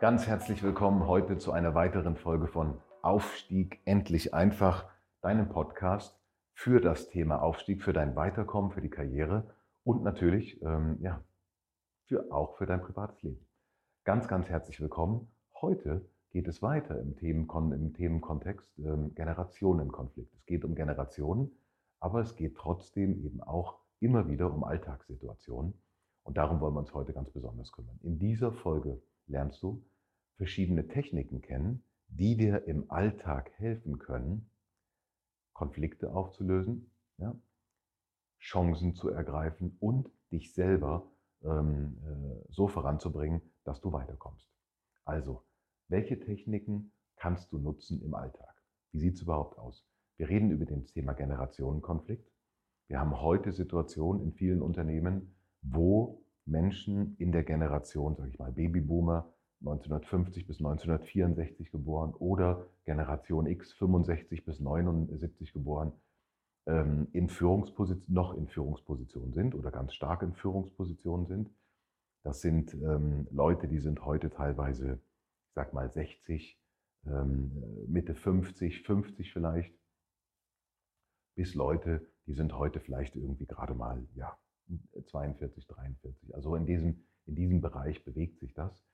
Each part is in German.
Ganz herzlich willkommen heute zu einer weiteren Folge von Aufstieg endlich einfach, deinem Podcast für das Thema Aufstieg, für dein Weiterkommen, für die Karriere und natürlich ähm, ja, für, auch für dein privates Leben. Ganz, ganz herzlich willkommen. Heute geht es weiter im, Themenkon im Themenkontext ähm, Generationenkonflikt. Es geht um Generationen, aber es geht trotzdem eben auch immer wieder um Alltagssituationen. Und darum wollen wir uns heute ganz besonders kümmern. In dieser Folge lernst du verschiedene Techniken kennen, die dir im Alltag helfen können, Konflikte aufzulösen, ja, Chancen zu ergreifen und dich selber ähm, äh, so voranzubringen, dass du weiterkommst. Also, welche Techniken kannst du nutzen im Alltag? Wie sieht es überhaupt aus? Wir reden über das Thema Generationenkonflikt. Wir haben heute Situationen in vielen Unternehmen, wo Menschen in der Generation, sage ich mal, Babyboomer, 1950 bis 1964 geboren oder Generation X 65 bis 79 geboren, ähm, in Führungsposition, noch in Führungspositionen sind oder ganz stark in Führungspositionen sind. Das sind ähm, Leute, die sind heute teilweise, ich sag mal 60, ähm, Mitte 50, 50 vielleicht, bis Leute, die sind heute vielleicht irgendwie gerade mal ja, 42, 43. Also in diesem, in diesem Bereich bewegt sich das.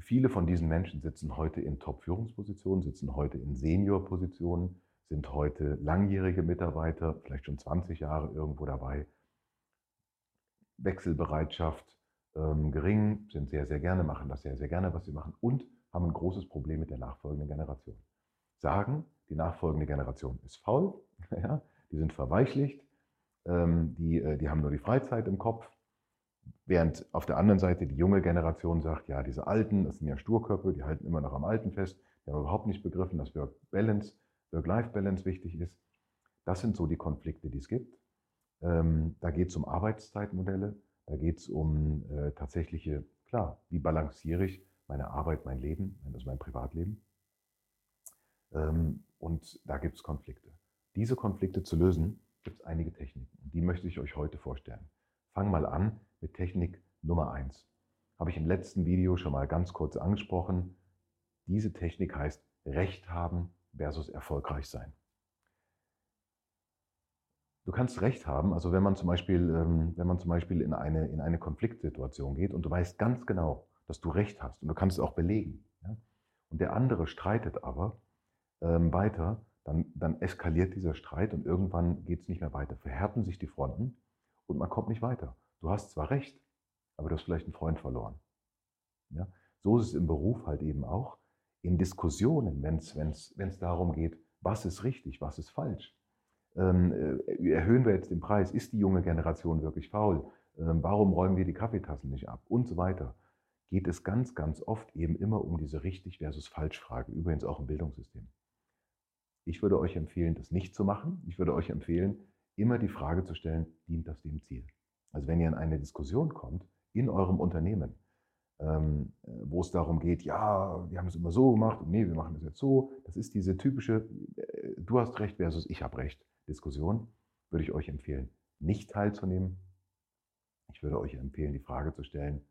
Viele von diesen Menschen sitzen heute in Top-Führungspositionen, sitzen heute in Senior-Positionen, sind heute langjährige Mitarbeiter, vielleicht schon 20 Jahre irgendwo dabei. Wechselbereitschaft ähm, gering, sind sehr, sehr gerne, machen das sehr, sehr gerne, was sie machen und haben ein großes Problem mit der nachfolgenden Generation. Sagen, die nachfolgende Generation ist faul, ja, die sind verweichlicht, die, äh, die haben nur die Freizeit im Kopf, Während auf der anderen Seite die junge Generation sagt, ja, diese Alten, das sind ja Sturköpfe, die halten immer noch am Alten fest, die haben überhaupt nicht begriffen, dass Work-Balance, Work-Life-Balance wichtig ist. Das sind so die Konflikte, die es gibt. Ähm, da geht es um Arbeitszeitmodelle, da geht es um äh, tatsächliche, klar, wie balanciere ich meine Arbeit, mein Leben, also mein Privatleben. Ähm, und da gibt es Konflikte. Diese Konflikte zu lösen, gibt es einige Techniken. Die möchte ich euch heute vorstellen. Fang mal an mit Technik Nummer 1. Habe ich im letzten Video schon mal ganz kurz angesprochen. Diese Technik heißt Recht haben versus erfolgreich sein. Du kannst Recht haben, also wenn man zum Beispiel, ähm, wenn man zum Beispiel in, eine, in eine Konfliktsituation geht und du weißt ganz genau, dass du Recht hast und du kannst es auch belegen. Ja? Und der andere streitet aber ähm, weiter, dann, dann eskaliert dieser Streit und irgendwann geht es nicht mehr weiter. Verhärten sich die Fronten und man kommt nicht weiter. Du hast zwar recht, aber du hast vielleicht einen Freund verloren. Ja? So ist es im Beruf halt eben auch. In Diskussionen, wenn es darum geht, was ist richtig, was ist falsch. Ähm, äh, erhöhen wir jetzt den Preis? Ist die junge Generation wirklich faul? Ähm, warum räumen wir die Kaffeetassen nicht ab? Und so weiter. Geht es ganz, ganz oft eben immer um diese richtig versus falsch Frage. Übrigens auch im Bildungssystem. Ich würde euch empfehlen, das nicht zu machen. Ich würde euch empfehlen, immer die Frage zu stellen, dient das dem Ziel? Also wenn ihr in eine Diskussion kommt in eurem Unternehmen, ähm, äh, wo es darum geht, ja, wir haben es immer so gemacht und nee, wir machen es jetzt so, das ist diese typische äh, Du hast recht versus ich habe recht Diskussion, würde ich euch empfehlen, nicht teilzunehmen. Ich würde euch empfehlen, die Frage zu stellen,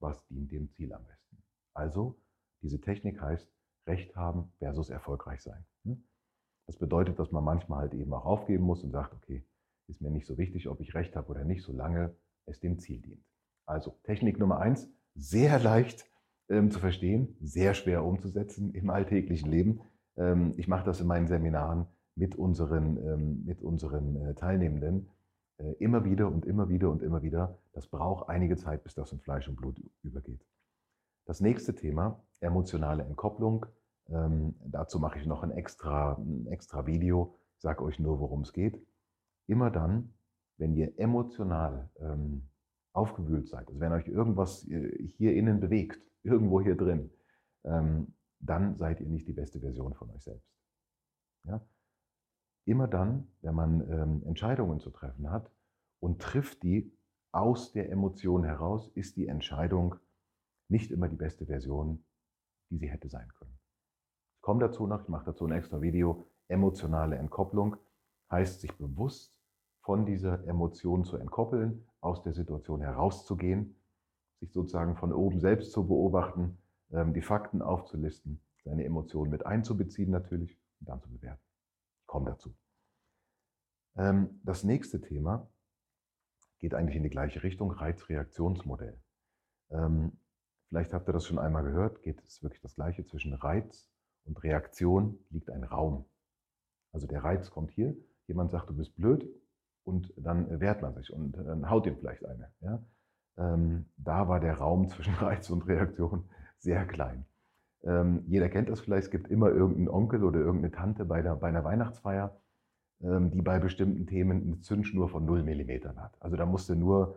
was dient dem Ziel am besten? Also, diese Technik heißt Recht haben versus erfolgreich sein. Das bedeutet, dass man manchmal halt eben auch aufgeben muss und sagt, okay, ist mir nicht so wichtig, ob ich recht habe oder nicht, solange es dem Ziel dient. Also Technik Nummer eins, sehr leicht ähm, zu verstehen, sehr schwer umzusetzen im alltäglichen Leben. Ähm, ich mache das in meinen Seminaren mit unseren, ähm, mit unseren äh, Teilnehmenden Äh, immer wieder und immer wieder und immer wieder. Das braucht einige Zeit, bis das in Fleisch und Blut übergeht. Das nächste Thema, emotionale Entkopplung. Ähm, dazu mache ich noch ein extra, ein extra Video. Sage euch nur, worum es geht. Immer dann, wenn ihr emotional ähm, aufgewühlt seid, also wenn euch irgendwas äh, hier innen bewegt, irgendwo hier drin, ähm, dann seid ihr nicht die beste Version von euch selbst. Ja? Immer dann, wenn man ähm, Entscheidungen zu treffen hat und trifft die aus der Emotion heraus, ist die Entscheidung nicht immer die beste Version, die sie hätte sein können. Komme dazu noch, ich mache dazu ein extra Video. Emotionale Entkopplung heißt, sich bewusst von dieser Emotion zu entkoppeln, aus der Situation herauszugehen, sich sozusagen von oben selbst zu beobachten, ähm, die Fakten aufzulisten, seine Emotionen mit einzubeziehen natürlich und dann zu bewerten. Ich komme dazu. Ähm, das nächste Thema geht eigentlich in die gleiche Richtung, Reizreaktionsmodell. Ähm, vielleicht habt ihr das schon einmal gehört, geht es wirklich das gleiche zwischen Reiz und Reaktion liegt ein Raum. Also der Reiz kommt hier, jemand sagt, du bist blöd und dann wehrt man sich und dann haut ihm vielleicht eine. Ja? Ähm, da war der Raum zwischen Reiz und Reaktion sehr klein. Ähm, jeder kennt das vielleicht, es gibt immer irgendeinen Onkel oder irgendeine Tante bei, der, bei einer Weihnachtsfeier, ähm, die bei bestimmten Themen eine Zündschnur von 0 mm hat. Also da musste nur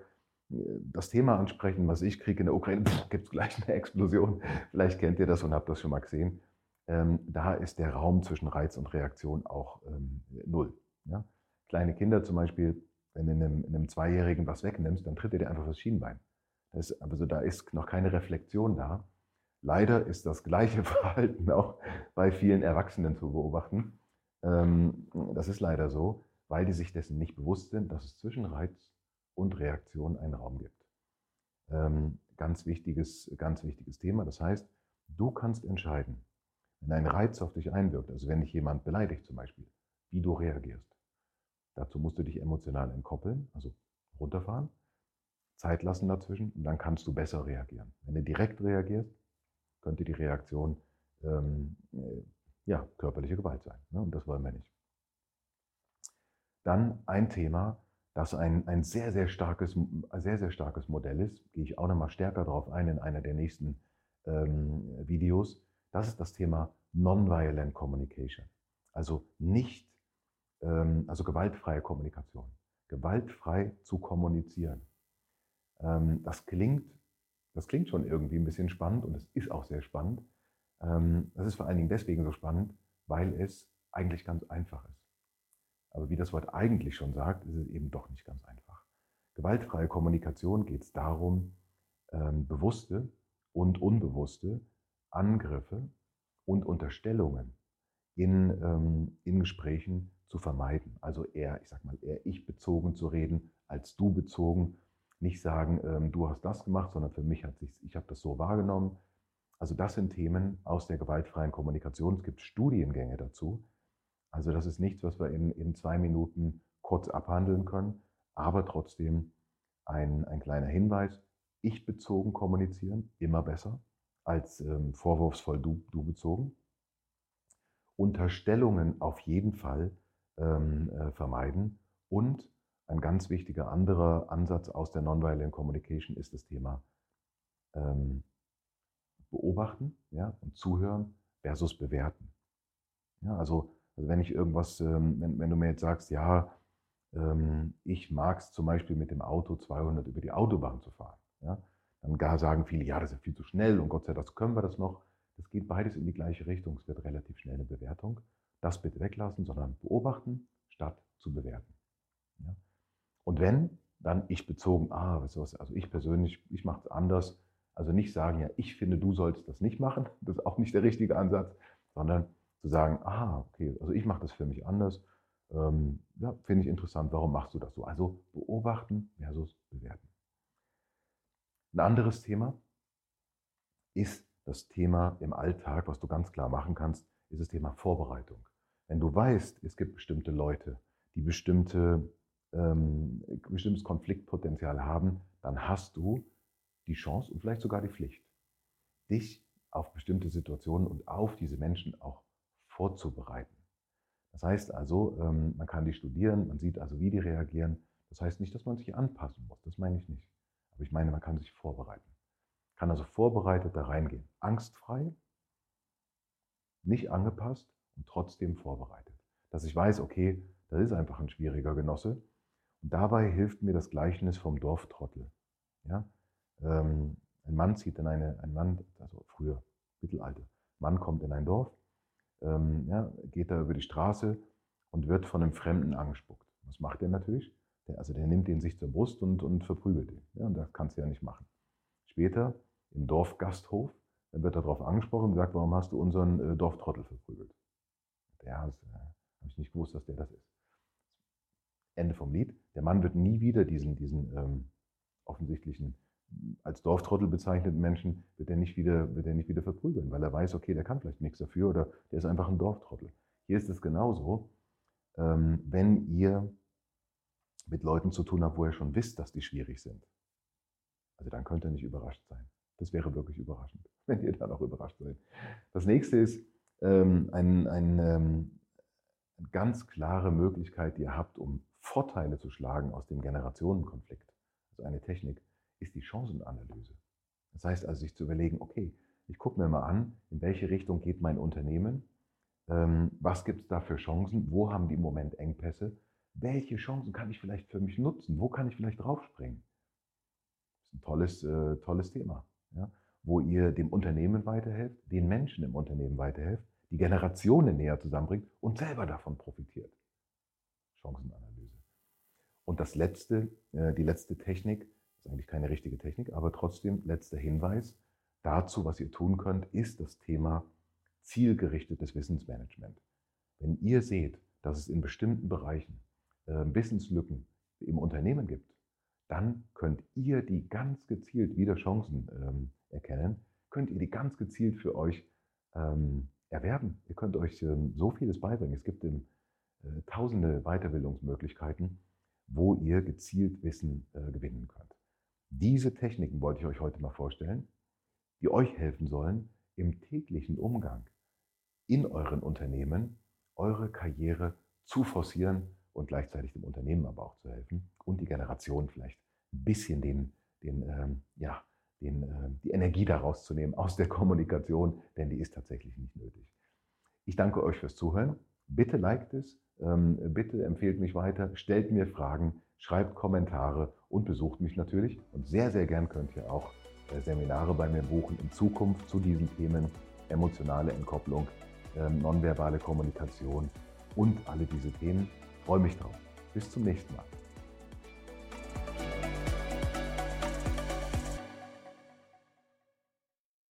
äh, das Thema ansprechen, was ich kriege in der Ukraine, gibt es gleich eine Explosion. Vielleicht kennt ihr das und habt das schon mal gesehen. Ähm, da ist der Raum zwischen Reiz und Reaktion auch ähm, null. Ja? Kleine Kinder zum Beispiel, wenn du einem, einem Zweijährigen was wegnimmst, dann tritt er dir einfach das Schienbein. Das also da ist noch keine Reflexion da. Leider ist das gleiche Verhalten auch bei vielen Erwachsenen zu beobachten. Ähm, das ist leider so, weil die sich dessen nicht bewusst sind, dass es zwischen Reiz und Reaktion einen Raum gibt. Ähm, ganz wichtiges, ganz wichtiges Thema. Das heißt, du kannst entscheiden, wenn ein Reiz auf dich einwirkt, also wenn dich jemand beleidigt zum Beispiel, wie du reagierst. Dazu musst du dich emotional entkoppeln, also runterfahren, Zeit lassen dazwischen und dann kannst du besser reagieren. Wenn du direkt reagierst, könnte die Reaktion ähm, äh, ja, körperliche Gewalt sein. Ne? Und das wollen wir nicht. Dann ein Thema, das ein, ein sehr, sehr starkes, sehr, sehr starkes Modell ist, gehe ich auch nochmal stärker darauf ein in einer der nächsten ähm, Videos. Das ist das Thema Nonviolent Communication. Also nicht, ähm, also gewaltfreie Kommunikation. Gewaltfrei zu kommunizieren. Ähm, das klingt, das klingt schon irgendwie ein bisschen spannend und es ist auch sehr spannend. Ähm, das ist vor allen Dingen deswegen so spannend, weil es eigentlich ganz einfach ist. Aber wie das Wort eigentlich schon sagt, ist es eben doch nicht ganz einfach. Gewaltfreie Kommunikation geht es darum, ähm, bewusste und unbewusste Angriffe und Unterstellungen in, ähm, in Gesprächen zu vermeiden. Also eher, ich sag mal, eher ich bezogen zu reden als du bezogen. Nicht sagen, du hast das gemacht, sondern für mich hat sich, ich habe das so wahrgenommen also das sind Themen aus der gewaltfreien Kommunikation. Es gibt Studiengänge dazu. Also das ist nichts, was wir in, in zwei Minuten kurz abhandeln können, aber trotzdem ein, ein kleiner Hinweis. Ich bezogen kommunizieren, immer besser als ähm, vorwurfsvoll du, du bezogen. Unterstellungen auf jeden Fall ähm, äh, vermeiden. Und ein ganz wichtiger anderer Ansatz aus der Nonviolent Communication ist das Thema ähm, beobachten ja, und zuhören versus bewerten. Ja, also, also wenn ich irgendwas, ähm, wenn, wenn du mir jetzt sagst, ja, ähm, ich mag es zum Beispiel mit dem Auto 200 über die Autobahn zu fahren, ja, dann gar sagen viele, ja, das ist viel zu schnell und Gott sei Dank können wir das noch. Das geht beides in die gleiche Richtung. Es wird relativ schnell eine Bewertung. Das bitte weglassen, sondern beobachten statt zu bewerten. Ja. Und wenn, dann ich bezogen, ah, was, also ich persönlich, ich mache es anders, also nicht sagen, ja, ich finde, du sollst das nicht machen, das ist auch nicht der richtige Ansatz, sondern zu sagen, ah, okay, also ich mache das für mich anders. Ähm, ja, finde ich interessant, warum machst du das so? Also beobachten versus bewerten. Ein anderes Thema ist das Thema im Alltag, was du ganz klar machen kannst, ist das Thema Vorbereitung. Wenn du weißt, es gibt bestimmte Leute, die bestimmte, ähm, bestimmtes Konfliktpotenzial haben, dann hast du die Chance und vielleicht sogar die Pflicht, dich auf bestimmte Situationen und auf diese Menschen auch vorzubereiten. Das heißt also, ähm, man kann die studieren, man sieht also, wie die reagieren. Das heißt nicht, dass man sich anpassen muss, das meine ich nicht. Aber ich meine, man kann sich vorbereiten. Kann also vorbereitet da reingehen. Angstfrei, nicht angepasst und trotzdem vorbereitet. Dass ich weiß, okay, das ist einfach ein schwieriger Genosse. Und dabei hilft mir das Gleichnis vom Dorftrottel. Ja? Ähm, ein Mann zieht in eine, ein Mann, also früher, Mittelalter, Mann kommt in ein Dorf, ähm, ja, geht da über die Straße und wird von einem Fremden angespuckt. Was macht er natürlich? Der, also der nimmt ihn sich zur Brust und, und verprügelt ihn. Ja, und das kannst du ja nicht machen. Später im Dorfgasthof, dann wird er darauf angesprochen und sagt, warum hast du unseren äh, Dorftrottel verprügelt? Ja, äh, habe ich nicht gewusst, dass der das ist. Ende vom Lied. Der Mann wird nie wieder diesen, diesen ähm, offensichtlichen, als Dorftrottel bezeichneten Menschen, wird er, nicht wieder, wird er nicht wieder verprügeln, weil er weiß, okay, der kann vielleicht nichts dafür oder der ist einfach ein Dorftrottel. Hier ist es genauso, ähm, wenn ihr mit Leuten zu tun habt, wo ihr schon wisst, dass die schwierig sind. Also dann könnt ihr nicht überrascht sein. Das wäre wirklich überraschend, wenn ihr dann auch überrascht seid. Das nächste ist ähm, ein, ein, ähm, eine ganz klare Möglichkeit, die ihr habt, um Vorteile zu schlagen aus dem Generationenkonflikt. Also eine Technik ist die Chancenanalyse. Das heißt also, sich zu überlegen, okay, ich gucke mir mal an, in welche Richtung geht mein Unternehmen, ähm, was gibt es da für Chancen, wo haben die im Moment Engpässe, welche Chancen kann ich vielleicht für mich nutzen, wo kann ich vielleicht draufspringen. Das ist ein tolles, äh, tolles Thema, ja? wo ihr dem Unternehmen weiterhelft, den Menschen im Unternehmen weiterhelft, die Generationen näher zusammenbringt und selber davon profitiert. Chancenanalyse. Und das letzte, äh, die letzte Technik, ist eigentlich keine richtige Technik, aber trotzdem letzter Hinweis dazu, was ihr tun könnt, ist das Thema zielgerichtetes Wissensmanagement. Wenn ihr seht, dass es in bestimmten Bereichen Wissenslücken im Unternehmen gibt, dann könnt ihr die ganz gezielt wieder Chancen ähm, erkennen, könnt ihr die ganz gezielt für euch ähm, erwerben. Ihr könnt euch ähm, so vieles beibringen. Es gibt im, äh, tausende Weiterbildungsmöglichkeiten, wo ihr gezielt Wissen äh, gewinnen könnt. Diese Techniken wollte ich euch heute mal vorstellen, die euch helfen sollen, im täglichen Umgang in euren Unternehmen eure Karriere zu forcieren und gleichzeitig dem Unternehmen aber auch zu helfen und die Generation vielleicht ein bisschen den, den, ähm, ja, den, äh, die Energie daraus zu nehmen aus der Kommunikation, denn die ist tatsächlich nicht nötig. Ich danke euch fürs Zuhören. Bitte liked es, ähm, bitte empfehlt mich weiter, stellt mir Fragen, schreibt Kommentare und besucht mich natürlich. Und sehr, sehr gern könnt ihr auch äh, Seminare bei mir buchen in Zukunft zu diesen Themen emotionale Entkopplung, ähm, nonverbale Kommunikation und alle diese Themen freue mich drauf. Bis zum nächsten Mal.